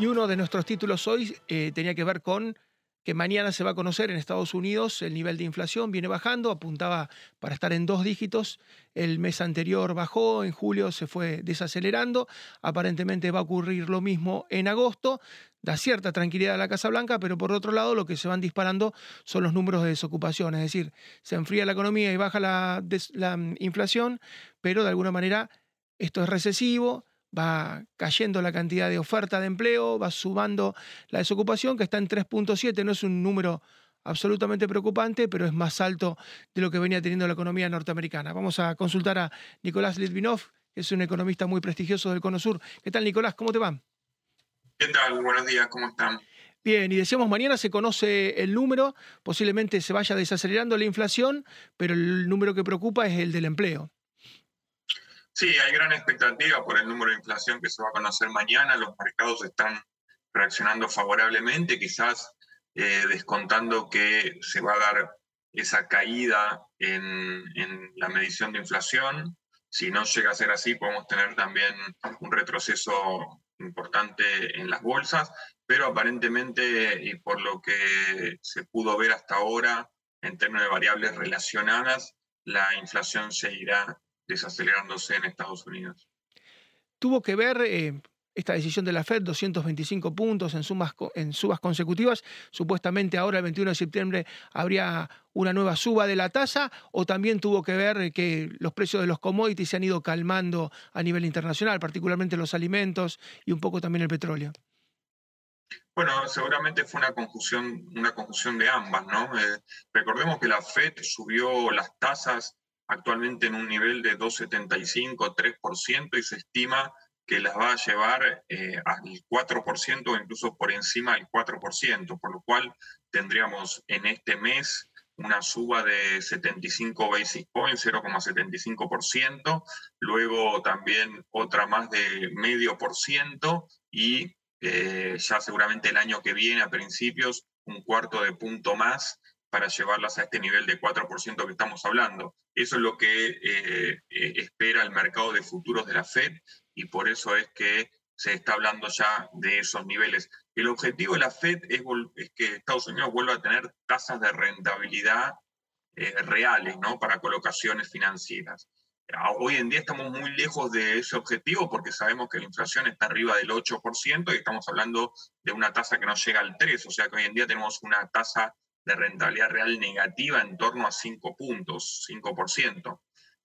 Y uno de nuestros títulos hoy eh, tenía que ver con que mañana se va a conocer en Estados Unidos el nivel de inflación, viene bajando, apuntaba para estar en dos dígitos, el mes anterior bajó, en julio se fue desacelerando, aparentemente va a ocurrir lo mismo en agosto, da cierta tranquilidad a la Casa Blanca, pero por otro lado lo que se van disparando son los números de desocupación, es decir, se enfría la economía y baja la, mm, inflación, pero de alguna manera esto es recesivo, va cayendo la cantidad de oferta de empleo, va sumando la desocupación, que está en 3.7, no es un número absolutamente preocupante, pero es más alto de lo que venía teniendo la economía norteamericana. Vamos a consultar a Nicolás Litvinov, que es un economista muy prestigioso del Cono Sur. ¿Qué tal, Nicolás? ¿Cómo te va? ¿Qué tal? Buenos días, ¿cómo están? Bien, y decíamos, mañana se conoce el número, posiblemente se vaya desacelerando la inflación, pero el número que preocupa es el del empleo. Sí, hay gran expectativa por el número de inflación que se va a conocer mañana. Los mercados están reaccionando favorablemente, quizás eh, descontando que se va a dar esa caída en, la medición de inflación. Si no llega a ser así, podemos tener también un retroceso importante en las bolsas, pero aparentemente, y por lo que se pudo ver hasta ahora en términos de variables relacionadas, la inflación seguirá desacelerándose en Estados Unidos. ¿Tuvo que ver eh, esta decisión de la Fed, 225 puntos en, sumas, en subas consecutivas? Supuestamente ahora el 21 de septiembre habría una nueva suba de la tasa o también tuvo que ver que los precios de los commodities se han ido calmando a nivel internacional, particularmente los alimentos y un poco también el petróleo. Bueno, seguramente fue una confusión, una confusión de ambas, ¿no? Eh, recordemos que la Fed subió las tasas actualmente en un nivel de 2,75, 3% y se estima que las va a llevar eh, al 4% o incluso por encima del 4%, por lo cual tendríamos en este mes una suba de 75 basis points, 0,75%, luego también otra más de medio por ciento y eh, ya seguramente el año que viene, a principios, un cuarto de punto más para llevarlas a este nivel de 4% que estamos hablando. Eso es lo que eh, eh, espera el mercado de futuros de la Fed y por eso es que se está hablando ya de esos niveles. El objetivo de la Fed es, que Estados Unidos vuelva a tener tasas de rentabilidad eh, reales ¿no? para colocaciones financieras. Hoy en día estamos muy lejos de ese objetivo porque sabemos que la inflación está arriba del 8% y estamos hablando de una tasa que no llega al 3%, o sea que hoy en día tenemos una tasa de rentabilidad real negativa en torno a 5 puntos, 5%.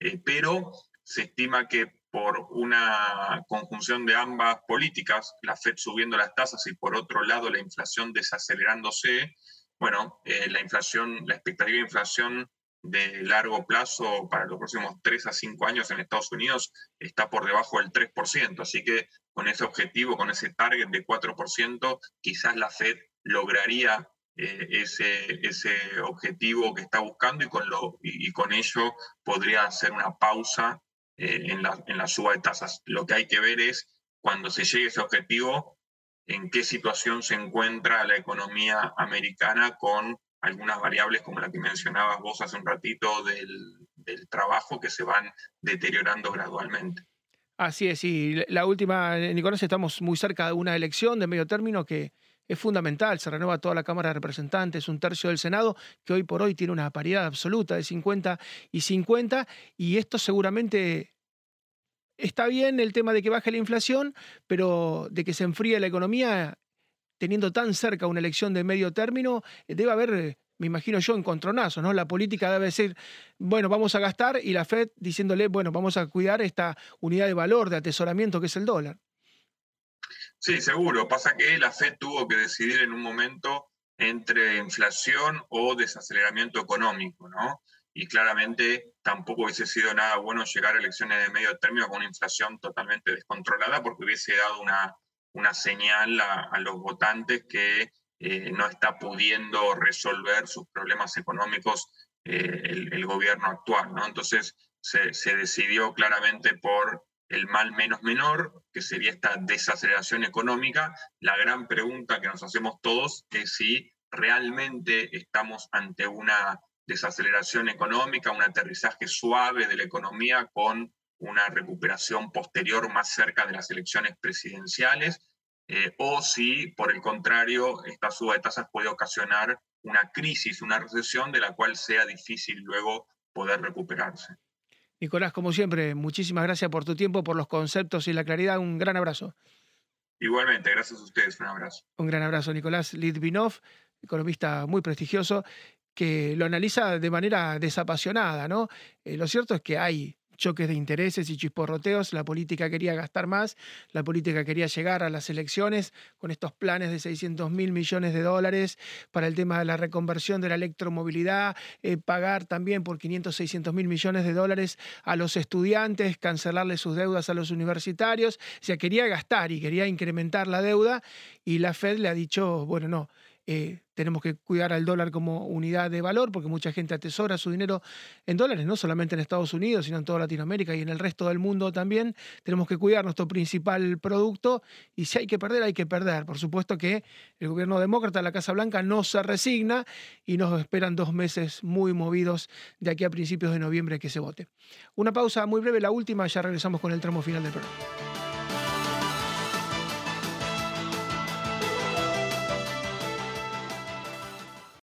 Eh, pero se estima que por una conjunción de ambas políticas, la Fed subiendo las tasas y por otro lado la inflación desacelerándose, bueno, eh, la inflación, la expectativa de inflación de largo plazo para los próximos 3 a 5 años en Estados Unidos está por debajo del 3%. Así que con ese objetivo, con ese target de 4%, quizás la Fed lograría eh, ese, ese objetivo que está buscando y con, lo, y, con ello podría hacer una pausa eh, en, la, en la suba de tasas. Lo que hay que ver es cuando se llegue a ese objetivo, en qué situación se encuentra la economía americana con algunas variables como la que mencionabas vos hace un ratito del, del trabajo que se van deteriorando gradualmente. Así es, y la última, Nicolás, estamos muy cerca de una elección de medio término que es fundamental. Se renueva toda la Cámara de Representantes, un tercio del Senado, que hoy por hoy tiene una paridad absoluta de 50 y 50, y esto seguramente está bien el tema de que baje la inflación, pero de que se enfríe la economía, teniendo tan cerca una elección de medio término, debe haber me imagino yo, encontronazos, ¿no? La política debe decir, bueno, vamos a gastar y la Fed diciéndole, bueno, vamos a cuidar esta unidad de valor, de atesoramiento que es el dólar. Sí, seguro. Pasa que la Fed tuvo que decidir en un momento entre inflación o desaceleramiento económico, ¿no? Y claramente tampoco hubiese sido nada bueno llegar a elecciones de medio término con una inflación totalmente descontrolada porque hubiese dado una, una señal a, los votantes que eh, no está pudiendo resolver sus problemas económicos eh, el, gobierno actual, ¿no? Entonces se, se decidió claramente por el mal menos menor, que sería esta desaceleración económica, la gran pregunta que nos hacemos todos es si realmente estamos ante una desaceleración económica, un aterrizaje suave de la economía con una recuperación posterior más cerca de las elecciones presidenciales. eh, o si, por el contrario, esta suba de tasas puede ocasionar una crisis, una recesión de la cual sea difícil luego poder recuperarse. Nicolás, como siempre, muchísimas gracias por tu tiempo, por los conceptos y la claridad. Un gran abrazo. Igualmente, gracias a ustedes. Un abrazo. Un gran abrazo, Nicolás Litvinov, economista muy prestigioso, que lo analiza de manera desapasionada, ¿no? Eh, lo cierto es que hay choques de intereses y chisporroteos. La política quería gastar más, la política quería llegar a las elecciones con estos planes de 600 mil millones de dólares para el tema de la reconversión de la electromovilidad, eh, pagar también por 500, 600 mil millones de dólares a los estudiantes, cancelarle sus deudas a los universitarios. O sea, quería gastar y quería incrementar la deuda y la Fed le ha dicho, bueno, no eh, tenemos que cuidar al dólar como unidad de valor, porque mucha gente atesora su dinero en dólares, no solamente en Estados Unidos, sino en toda Latinoamérica y en el resto del mundo también. Tenemos que cuidar nuestro principal producto y si hay que perder, hay que perder. Por supuesto que el gobierno demócrata, la Casa Blanca, no se resigna y nos esperan dos meses muy movidos de aquí a principios de noviembre que se vote. Una pausa muy breve, la última, ya regresamos con el tramo final del programa.